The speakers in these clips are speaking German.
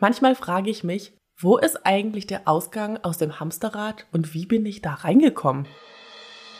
Manchmal frage ich mich, wo ist eigentlich der Ausgang aus dem Hamsterrad und wie bin ich da reingekommen?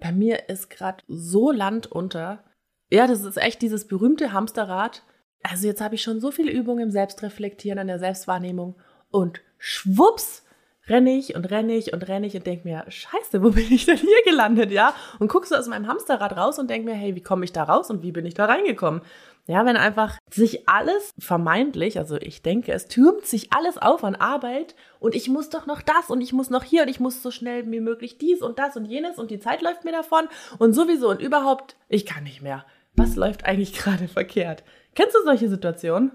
Bei mir ist gerade so Land unter. Ja, das ist echt dieses berühmte Hamsterrad. Also jetzt habe ich schon so viele Übungen im Selbstreflektieren, an der Selbstwahrnehmung und schwupps renne ich und renne ich und renne ich und denke mir, scheiße, wo bin ich denn hier gelandet, ja? Und guckst du aus meinem Hamsterrad raus und denk mir, hey, wie komme ich da raus und wie bin ich da reingekommen? Ja, wenn einfach sich alles vermeintlich, also ich denke, es türmt sich alles auf an Arbeit und ich muss doch noch das und ich muss noch hier und ich muss so schnell wie möglich dies und das und jenes und die Zeit läuft mir davon und sowieso und überhaupt, ich kann nicht mehr. Was läuft eigentlich gerade verkehrt? Kennst du solche Situationen?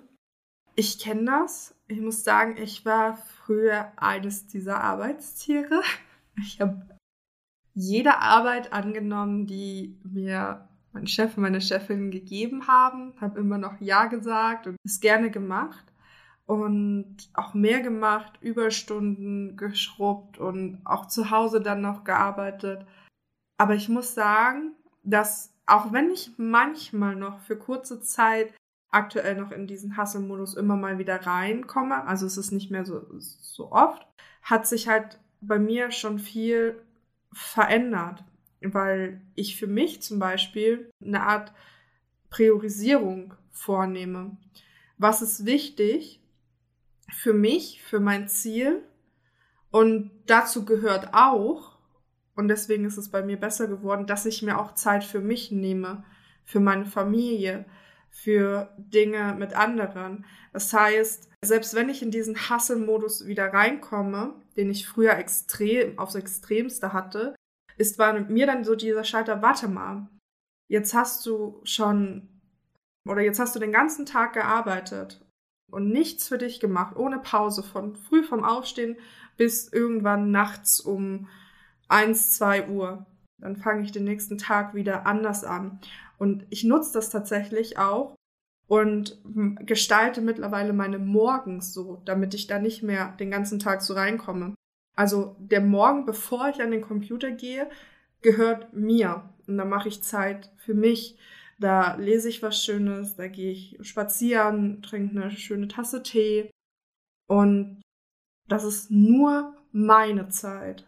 Ich kenne das. Ich muss sagen, ich war früher eines dieser Arbeitstiere. Ich habe jede Arbeit angenommen, die mir mein Chef und meine Chefin gegeben haben, habe immer noch Ja gesagt und es gerne gemacht und auch mehr gemacht, Überstunden geschrubbt und auch zu Hause dann noch gearbeitet. Aber ich muss sagen, dass auch wenn ich manchmal noch für kurze Zeit aktuell noch in diesen Hustle-Modus immer mal wieder reinkomme, also es ist nicht mehr so, so oft, hat sich halt bei mir schon viel verändert weil ich für mich zum Beispiel eine Art Priorisierung vornehme. Was ist wichtig für mich, für mein Ziel? Und dazu gehört auch, und deswegen ist es bei mir besser geworden, dass ich mir auch Zeit für mich nehme, für meine Familie, für Dinge mit anderen. Das heißt, selbst wenn ich in diesen Hustle-Modus wieder reinkomme, den ich früher extrem aufs Extremste hatte, ist war mir dann so dieser Schalter, warte mal, jetzt hast du schon oder jetzt hast du den ganzen Tag gearbeitet und nichts für dich gemacht, ohne Pause, von früh vom Aufstehen bis irgendwann nachts um eins, zwei Uhr. Dann fange ich den nächsten Tag wieder anders an. Und ich nutze das tatsächlich auch und gestalte mittlerweile meine Morgens so, damit ich da nicht mehr den ganzen Tag so reinkomme. Also der Morgen, bevor ich an den Computer gehe, gehört mir. Und da mache ich Zeit für mich. Da lese ich was Schönes, da gehe ich spazieren, trinke eine schöne Tasse Tee. Und das ist nur meine Zeit.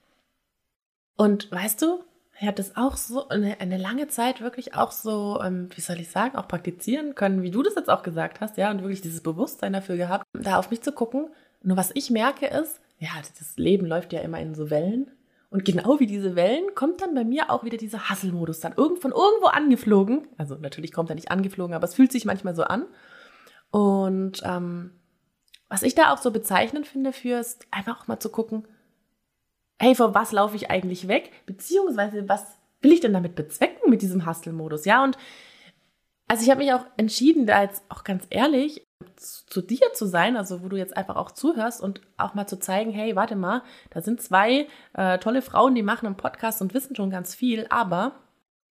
Und weißt du, er hat das auch so eine, eine lange Zeit wirklich auch so, ähm, wie soll ich sagen, auch praktizieren können, wie du das jetzt auch gesagt hast, ja, und wirklich dieses Bewusstsein dafür gehabt, da auf mich zu gucken. Nur was ich merke ist, ja, das Leben läuft ja immer in so Wellen. Und genau wie diese Wellen kommt dann bei mir auch wieder dieser Hasselmodus dann irgend von irgendwo angeflogen. Also natürlich kommt er nicht angeflogen, aber es fühlt sich manchmal so an. Und ähm, was ich da auch so bezeichnend finde für ist einfach auch mal zu gucken, hey, vor was laufe ich eigentlich weg? Beziehungsweise was will ich denn damit bezwecken mit diesem Hustle-Modus? Ja, und also ich habe mich auch entschieden, da jetzt auch ganz ehrlich zu dir zu sein, also wo du jetzt einfach auch zuhörst und auch mal zu zeigen, hey, warte mal, da sind zwei äh, tolle Frauen, die machen einen Podcast und wissen schon ganz viel, aber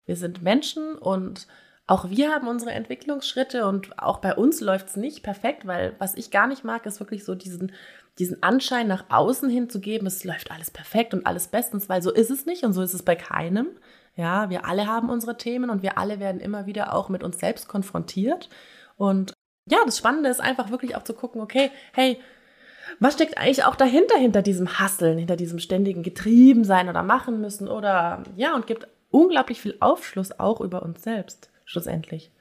wir sind Menschen und auch wir haben unsere Entwicklungsschritte und auch bei uns läuft es nicht perfekt, weil was ich gar nicht mag, ist wirklich so diesen, diesen Anschein nach außen hin zu geben, es läuft alles perfekt und alles bestens, weil so ist es nicht und so ist es bei keinem. Ja, wir alle haben unsere Themen und wir alle werden immer wieder auch mit uns selbst konfrontiert. Und ja, das Spannende ist einfach wirklich auch zu gucken, okay, hey, was steckt eigentlich auch dahinter, hinter diesem Hasseln, hinter diesem ständigen Getriebensein oder machen müssen oder ja, und gibt unglaublich viel Aufschluss auch über uns selbst, schlussendlich.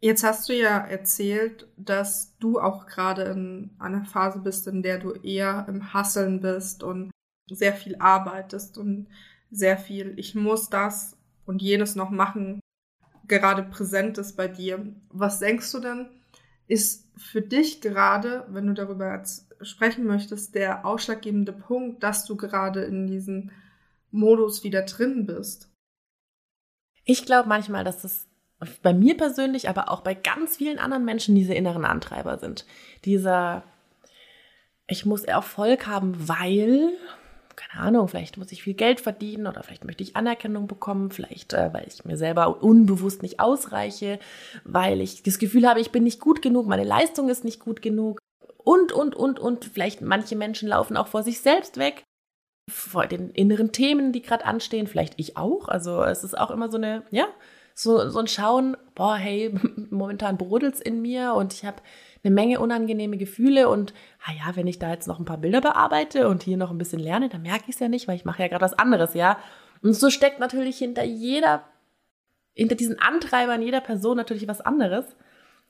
Jetzt hast du ja erzählt, dass du auch gerade in einer Phase bist, in der du eher im Hasseln bist und sehr viel arbeitest und sehr viel, ich muss das und jenes noch machen, gerade präsent ist bei dir. Was denkst du denn, ist für dich gerade, wenn du darüber sprechen möchtest, der ausschlaggebende Punkt, dass du gerade in diesem Modus wieder drin bist? Ich glaube manchmal, dass das bei mir persönlich, aber auch bei ganz vielen anderen Menschen diese inneren Antreiber sind. Dieser, ich muss Erfolg haben, weil, keine Ahnung, vielleicht muss ich viel Geld verdienen oder vielleicht möchte ich Anerkennung bekommen, vielleicht äh, weil ich mir selber unbewusst nicht ausreiche, weil ich das Gefühl habe, ich bin nicht gut genug, meine Leistung ist nicht gut genug und, und, und, und. Vielleicht manche Menschen laufen auch vor sich selbst weg, vor den inneren Themen, die gerade anstehen, vielleicht ich auch. Also es ist auch immer so eine, ja, so, so ein Schauen, boah, hey, momentan brodelt's in mir und ich habe eine Menge unangenehme Gefühle und ah ja, wenn ich da jetzt noch ein paar Bilder bearbeite und hier noch ein bisschen lerne, dann merke ich es ja nicht, weil ich mache ja gerade was anderes, ja. Und so steckt natürlich hinter jeder, hinter diesen Antreibern jeder Person natürlich was anderes.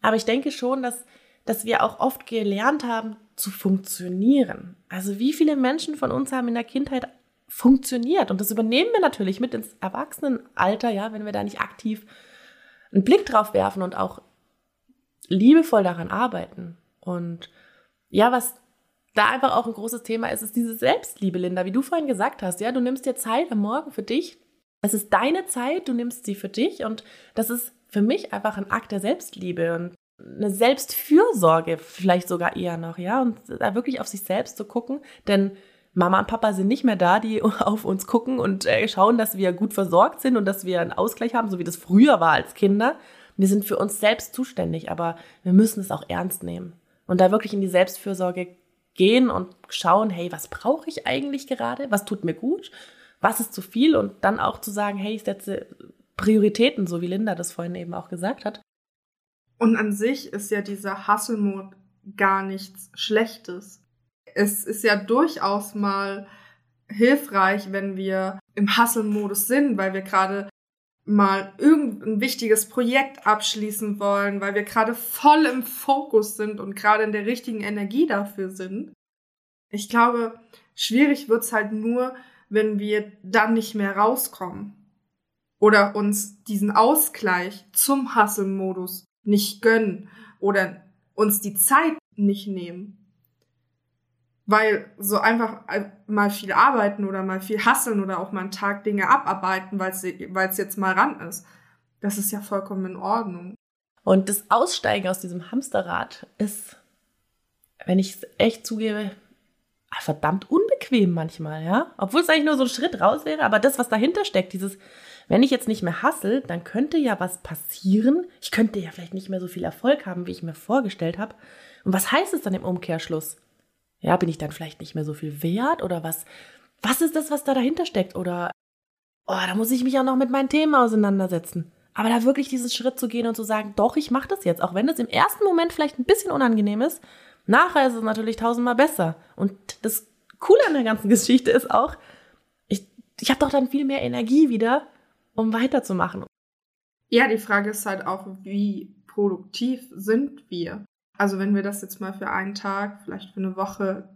Aber ich denke schon, dass, dass wir auch oft gelernt haben, zu funktionieren. Also wie viele Menschen von uns haben in der Kindheit funktioniert? Und das übernehmen wir natürlich mit ins Erwachsenenalter, ja, wenn wir da nicht aktiv einen Blick drauf werfen und auch liebevoll daran arbeiten. Und ja, was da einfach auch ein großes Thema ist, ist diese Selbstliebe, Linda, wie du vorhin gesagt hast. Ja, du nimmst dir Zeit am Morgen für dich. Es ist deine Zeit, du nimmst sie für dich und das ist für mich einfach ein Akt der Selbstliebe und eine Selbstfürsorge vielleicht sogar eher noch, ja, und da wirklich auf sich selbst zu gucken, denn Mama und Papa sind nicht mehr da, die auf uns gucken und äh, schauen, dass wir gut versorgt sind und dass wir einen Ausgleich haben, so wie das früher war als Kinder, wir sind für uns selbst zuständig, aber wir müssen es auch ernst nehmen und da wirklich in die Selbstfürsorge gehen und schauen, hey, was brauche ich eigentlich gerade? Was tut mir gut? Was ist zu viel? Und dann auch zu sagen, hey, ich setze Prioritäten, so wie Linda das vorhin eben auch gesagt hat. Und an sich ist ja dieser Hustle-Mode gar nichts Schlechtes. Es ist ja durchaus mal hilfreich, wenn wir im Hustle-Modus sind, weil wir gerade mal irgendein wichtiges Projekt abschließen wollen, weil wir gerade voll im Fokus sind und gerade in der richtigen Energie dafür sind. Ich glaube, schwierig wird's halt nur, wenn wir dann nicht mehr rauskommen oder uns diesen Ausgleich zum Hustle-Modus nicht gönnen oder uns die Zeit nicht nehmen. Weil so einfach äh, mal viel arbeiten oder mal viel hasseln oder auch mal einen Tag Dinge abarbeiten, weil es jetzt mal ran ist, das ist ja vollkommen in Ordnung. Und das Aussteigen aus diesem Hamsterrad ist, wenn ich es echt zugebe, verdammt unbequem manchmal, ja. Obwohl es eigentlich nur so ein Schritt raus wäre, aber das, was dahinter steckt, dieses, wenn ich jetzt nicht mehr hassel, dann könnte ja was passieren. Ich könnte ja vielleicht nicht mehr so viel Erfolg haben, wie ich mir vorgestellt habe. Und was heißt es dann im Umkehrschluss? Ja, bin ich dann vielleicht nicht mehr so viel wert oder was? Was ist das, was da dahinter steckt? Oder, oh, da muss ich mich auch noch mit meinen Themen auseinandersetzen. Aber da wirklich diesen Schritt zu gehen und zu sagen, doch, ich mache das jetzt, auch wenn das im ersten Moment vielleicht ein bisschen unangenehm ist, nachher ist es natürlich tausendmal besser. Und das Coole an der ganzen Geschichte ist auch, ich, ich habe doch dann viel mehr Energie wieder, um weiterzumachen. Ja, die Frage ist halt auch, wie produktiv sind wir? Also wenn wir das jetzt mal für einen Tag, vielleicht für eine Woche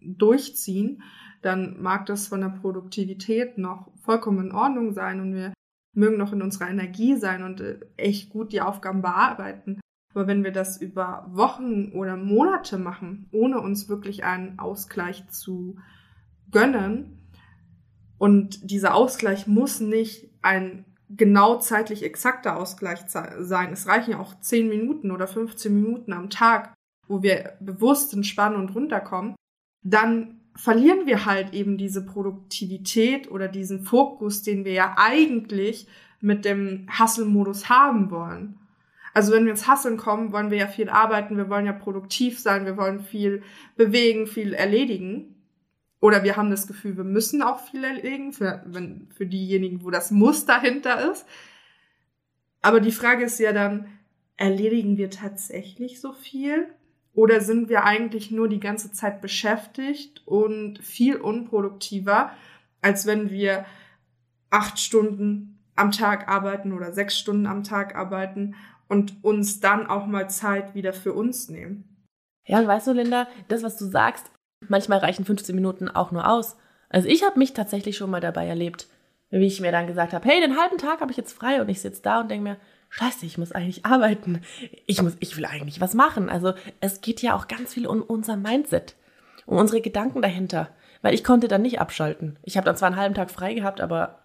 durchziehen, dann mag das von der Produktivität noch vollkommen in Ordnung sein und wir mögen noch in unserer Energie sein und äh, echt gut die Aufgaben bearbeiten. Aber wenn wir das über Wochen oder Monate machen, ohne uns wirklich einen Ausgleich zu gönnen, und dieser Ausgleich muss nicht ein genau zeitlich exakter Ausgleich sein. Es reichen ja auch 10 Minuten oder 15 Minuten am Tag, wo wir bewusst entspannen und runterkommen. Dann verlieren wir halt eben diese Produktivität oder diesen Fokus, den wir ja eigentlich mit dem Hustle-Modus haben wollen. Also wenn wir ins Hasseln kommen, wollen wir ja viel arbeiten, wir wollen ja produktiv sein, wir wollen viel bewegen, viel erledigen. Oder wir haben das Gefühl, wir müssen auch viel erlegen, für, wenn, für diejenigen, wo das Muss dahinter ist. Aber die Frage ist ja dann, erledigen wir tatsächlich so viel? Oder sind wir eigentlich nur die ganze Zeit beschäftigt und viel unproduktiver, als wenn wir acht Stunden am Tag arbeiten oder sechs Stunden am Tag arbeiten und uns dann auch mal Zeit wieder für uns nehmen? Ja, und weißt du, Linda, das, was du sagst, Manchmal reichen 15 Minuten auch nur aus. Also ich habe mich tatsächlich schon mal dabei erlebt, wie ich mir dann gesagt habe, hey, den halben Tag habe ich jetzt frei und ich sitze da und denke mir, scheiße, ich muss eigentlich arbeiten. Ich muss, ich will eigentlich was machen. Also es geht ja auch ganz viel um unser Mindset, um unsere Gedanken dahinter. Weil ich konnte dann nicht abschalten. Ich habe dann zwar einen halben Tag frei gehabt, aber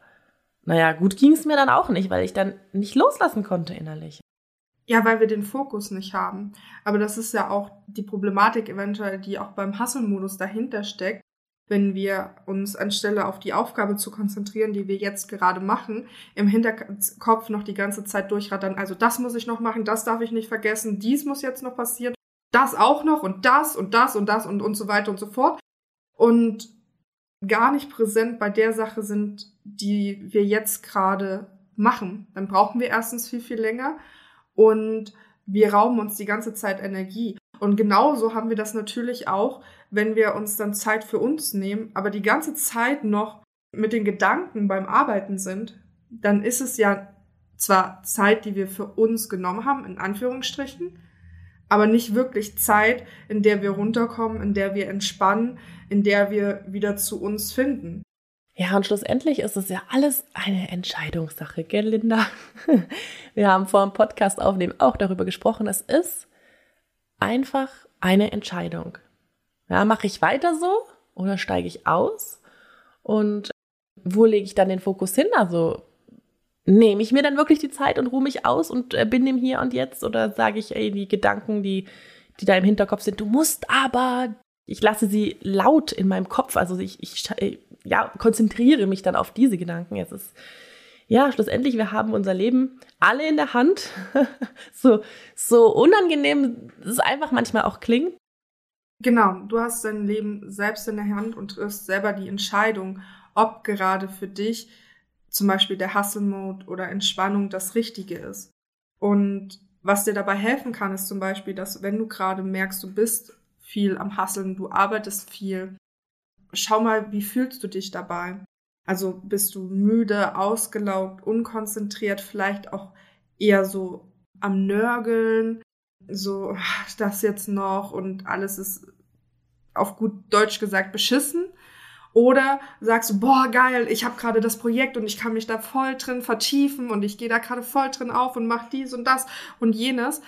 naja, gut ging es mir dann auch nicht, weil ich dann nicht loslassen konnte innerlich. Ja, weil wir den Fokus nicht haben. Aber das ist ja auch die Problematik eventuell, die auch beim Hustle-Modus dahinter steckt. Wenn wir uns anstelle auf die Aufgabe zu konzentrieren, die wir jetzt gerade machen, im Hinterkopf noch die ganze Zeit durchrattern. Also das muss ich noch machen, das darf ich nicht vergessen, dies muss jetzt noch passieren, das auch noch und das und das und das und, und so weiter und so fort. Und gar nicht präsent bei der Sache sind, die wir jetzt gerade machen. Dann brauchen wir erstens viel, viel länger und wir rauben uns die ganze Zeit Energie. Und genauso haben wir das natürlich auch, wenn wir uns dann Zeit für uns nehmen, aber die ganze Zeit noch mit den Gedanken beim Arbeiten sind, dann ist es ja zwar Zeit, die wir für uns genommen haben, in Anführungsstrichen, aber nicht wirklich Zeit, in der wir runterkommen, in der wir entspannen, in der wir wieder zu uns finden. Ja, und schlussendlich ist es ja alles eine Entscheidungssache, gell, Linda? Wir haben vor dem Podcast aufnehmen auch darüber gesprochen. Es ist einfach eine Entscheidung. Ja, mache ich weiter so oder steige ich aus? Und wo lege ich dann den Fokus hin? Also nehme ich mir dann wirklich die Zeit und ruhe mich aus und äh, bin im Hier und Jetzt oder sage ich, ey, die Gedanken, die, die da im Hinterkopf sind, du musst aber, ich lasse sie laut in meinem Kopf, also ich, ich ja, konzentriere mich dann auf diese Gedanken. Es ist, ja, schlussendlich, wir haben unser Leben alle in der Hand. so, so unangenehm es einfach manchmal auch klingt. Genau, du hast dein Leben selbst in der Hand und triffst selber die Entscheidung, ob gerade für dich zum Beispiel der Hustle-Mode oder Entspannung das Richtige ist. Und was dir dabei helfen kann, ist zum Beispiel, dass wenn du gerade merkst, du bist viel am Hasseln, du arbeitest viel, schau mal, wie fühlst du dich dabei? Also bist du müde, ausgelaugt, unkonzentriert, vielleicht auch eher so am Nörgeln, so das jetzt noch und alles ist auf gut Deutsch gesagt beschissen? Oder sagst du, boah, geil, ich habe gerade das Projekt und ich kann mich da voll drin vertiefen und ich gehe da gerade voll drin auf und mach dies und das und jenes.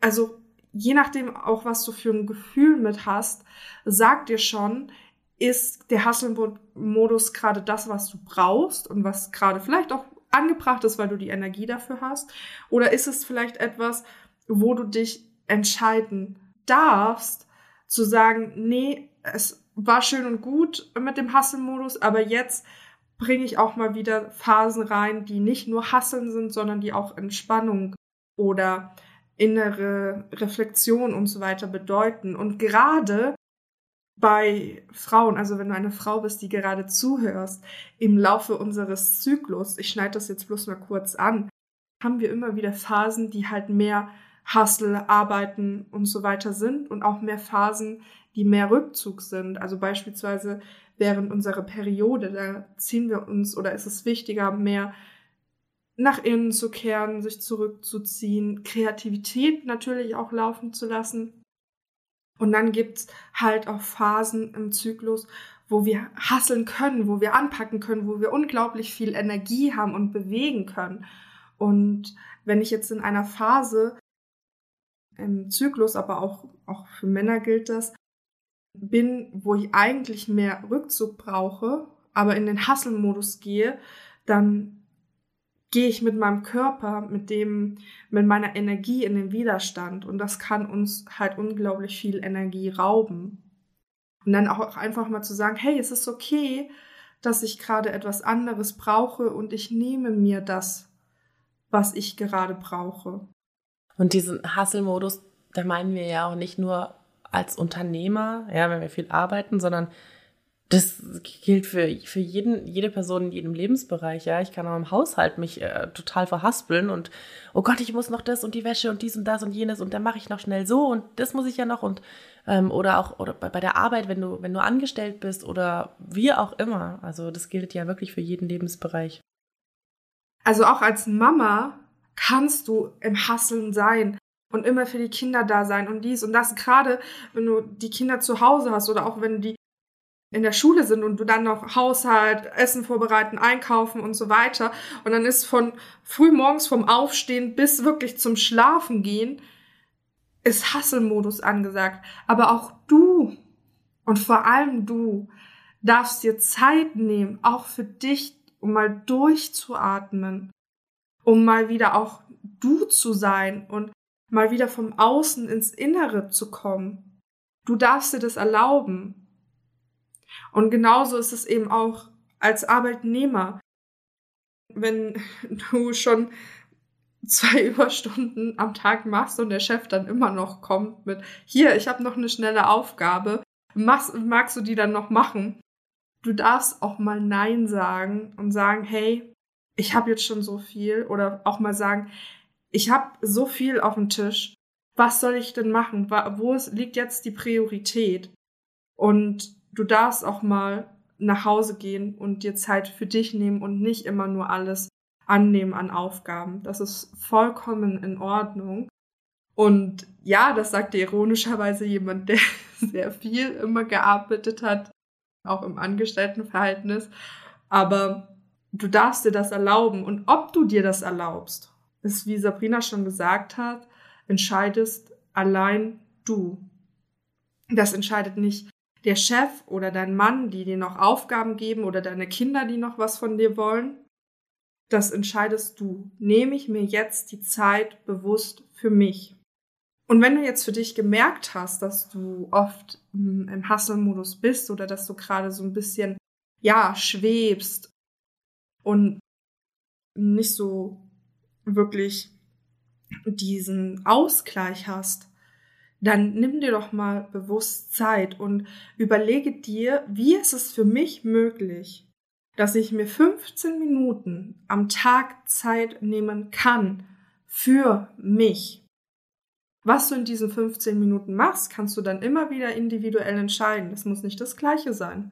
Also je nachdem auch, was du für ein Gefühl mit hast, sag dir schon, ist der Hustle-Modus gerade das, was du brauchst und was gerade vielleicht auch angebracht ist, weil du die Energie dafür hast? Oder ist es vielleicht etwas, wo du dich entscheiden darfst, zu sagen, nee, es war schön und gut mit dem Hustle-Modus, aber jetzt bringe ich auch mal wieder Phasen rein, die nicht nur Hasseln sind, sondern die auch Entspannung oder innere Reflexion und so weiter bedeuten. Und gerade bei Frauen, also wenn du eine Frau bist, die gerade zuhörst, im Laufe unseres Zyklus, ich schneide das jetzt bloß mal kurz an, haben wir immer wieder Phasen, die halt mehr Hustle, Arbeiten und so weiter sind und auch mehr Phasen, die mehr Rückzug sind. Also beispielsweise während unserer Periode, da ziehen wir uns oder ist es wichtiger, mehr nach innen zu kehren, sich zurückzuziehen, Kreativität natürlich auch laufen zu lassen. Und dann gibt's halt auch Phasen im Zyklus, wo wir hasseln können, wo wir anpacken können, wo wir unglaublich viel Energie haben und bewegen können. Und wenn ich jetzt in einer Phase im Zyklus, aber auch, auch für Männer gilt das, bin, wo ich eigentlich mehr Rückzug brauche, aber in den Hustle-Modus gehe, dann gehe ich mit meinem Körper, mit dem, mit meiner Energie in den Widerstand und das kann uns halt unglaublich viel Energie rauben. Und dann auch einfach mal zu sagen, hey, es ist okay, dass ich gerade etwas anderes brauche und ich nehme mir das, was ich gerade brauche. Und diesen Hustle-Modus, da meinen wir ja auch nicht nur als Unternehmer, ja, wenn wir viel arbeiten, sondern das gilt für, für jeden, jede Person in jedem Lebensbereich. Ja, ich kann auch im Haushalt mich äh, total verhaspeln und oh Gott, ich muss noch das und die Wäsche und dies und das und jenes und dann mache ich noch schnell so und das muss ich ja noch und ähm, oder auch oder bei, bei der Arbeit, wenn du wenn du angestellt bist oder wie auch immer. Also das gilt ja wirklich für jeden Lebensbereich. Also auch als Mama kannst du im Hasseln sein und immer für die Kinder da sein und dies und das. Gerade wenn du die Kinder zu Hause hast oder auch wenn die in der Schule sind und du dann noch Haushalt, Essen vorbereiten, einkaufen und so weiter. Und dann ist von früh morgens vom Aufstehen bis wirklich zum Schlafen gehen, ist Hasselmodus angesagt. Aber auch du und vor allem du darfst dir Zeit nehmen, auch für dich, um mal durchzuatmen, um mal wieder auch du zu sein und mal wieder vom Außen ins Innere zu kommen. Du darfst dir das erlauben. Und genauso ist es eben auch als Arbeitnehmer. Wenn du schon zwei Überstunden am Tag machst und der Chef dann immer noch kommt mit, hier, ich habe noch eine schnelle Aufgabe, machst, magst du die dann noch machen? Du darfst auch mal Nein sagen und sagen, hey, ich habe jetzt schon so viel oder auch mal sagen, ich habe so viel auf dem Tisch, was soll ich denn machen? Wo liegt jetzt die Priorität? Und du darfst auch mal nach Hause gehen und dir Zeit für dich nehmen und nicht immer nur alles annehmen an Aufgaben. Das ist vollkommen in Ordnung. Und ja, das sagte ironischerweise jemand, der sehr viel immer gearbeitet hat, auch im Angestelltenverhältnis. Aber du darfst dir das erlauben. Und ob du dir das erlaubst, ist, wie Sabrina schon gesagt hat, entscheidest allein du. Das entscheidet nicht der Chef oder dein Mann, die dir noch Aufgaben geben oder deine Kinder, die noch was von dir wollen. Das entscheidest du. Nehme ich mir jetzt die Zeit bewusst für mich. Und wenn du jetzt für dich gemerkt hast, dass du oft hm, im Hustle-Modus bist oder dass du gerade so ein bisschen, ja, schwebst und nicht so wirklich diesen Ausgleich hast, dann nimm dir doch mal bewusst Zeit und überlege dir, wie ist es für mich möglich, dass ich mir 15 Minuten am Tag Zeit nehmen kann für mich. Was du in diesen 15 Minuten machst, kannst du dann immer wieder individuell entscheiden. Das muss nicht das gleiche sein.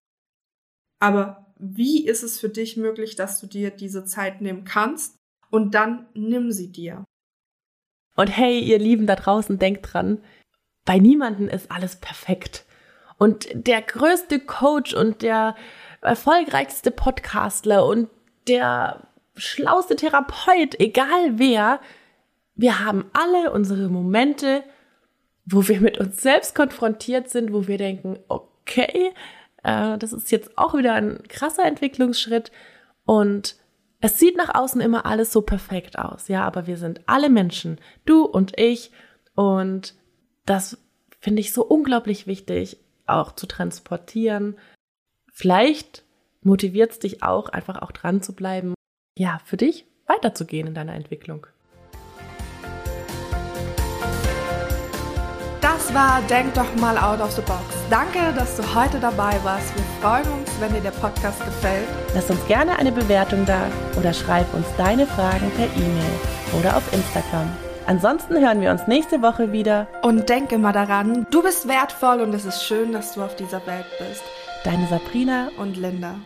Aber wie ist es für dich möglich, dass du dir diese Zeit nehmen kannst und dann nimm sie dir. Und hey, ihr Lieben da draußen, denkt dran, bei niemanden ist alles perfekt. Und der größte Coach und der erfolgreichste Podcastler und der schlauste Therapeut, egal wer, wir haben alle unsere Momente, wo wir mit uns selbst konfrontiert sind, wo wir denken, okay, äh, das ist jetzt auch wieder ein krasser Entwicklungsschritt. Und es sieht nach außen immer alles so perfekt aus, ja, aber wir sind alle Menschen, du und ich. Und das finde ich so unglaublich wichtig auch zu transportieren. Vielleicht motiviert es dich auch, einfach auch dran zu bleiben, ja, für dich weiterzugehen in deiner Entwicklung. Das war Denk doch mal out of the box. Danke, dass du heute dabei warst. Wir freuen uns, wenn dir der Podcast gefällt. Lass uns gerne eine Bewertung da oder schreib uns deine Fragen per E-Mail oder auf Instagram. Ansonsten hören wir uns nächste Woche wieder. Und denke mal daran, du bist wertvoll und es ist schön, dass du auf dieser Welt bist. Deine Sabrina und Linda.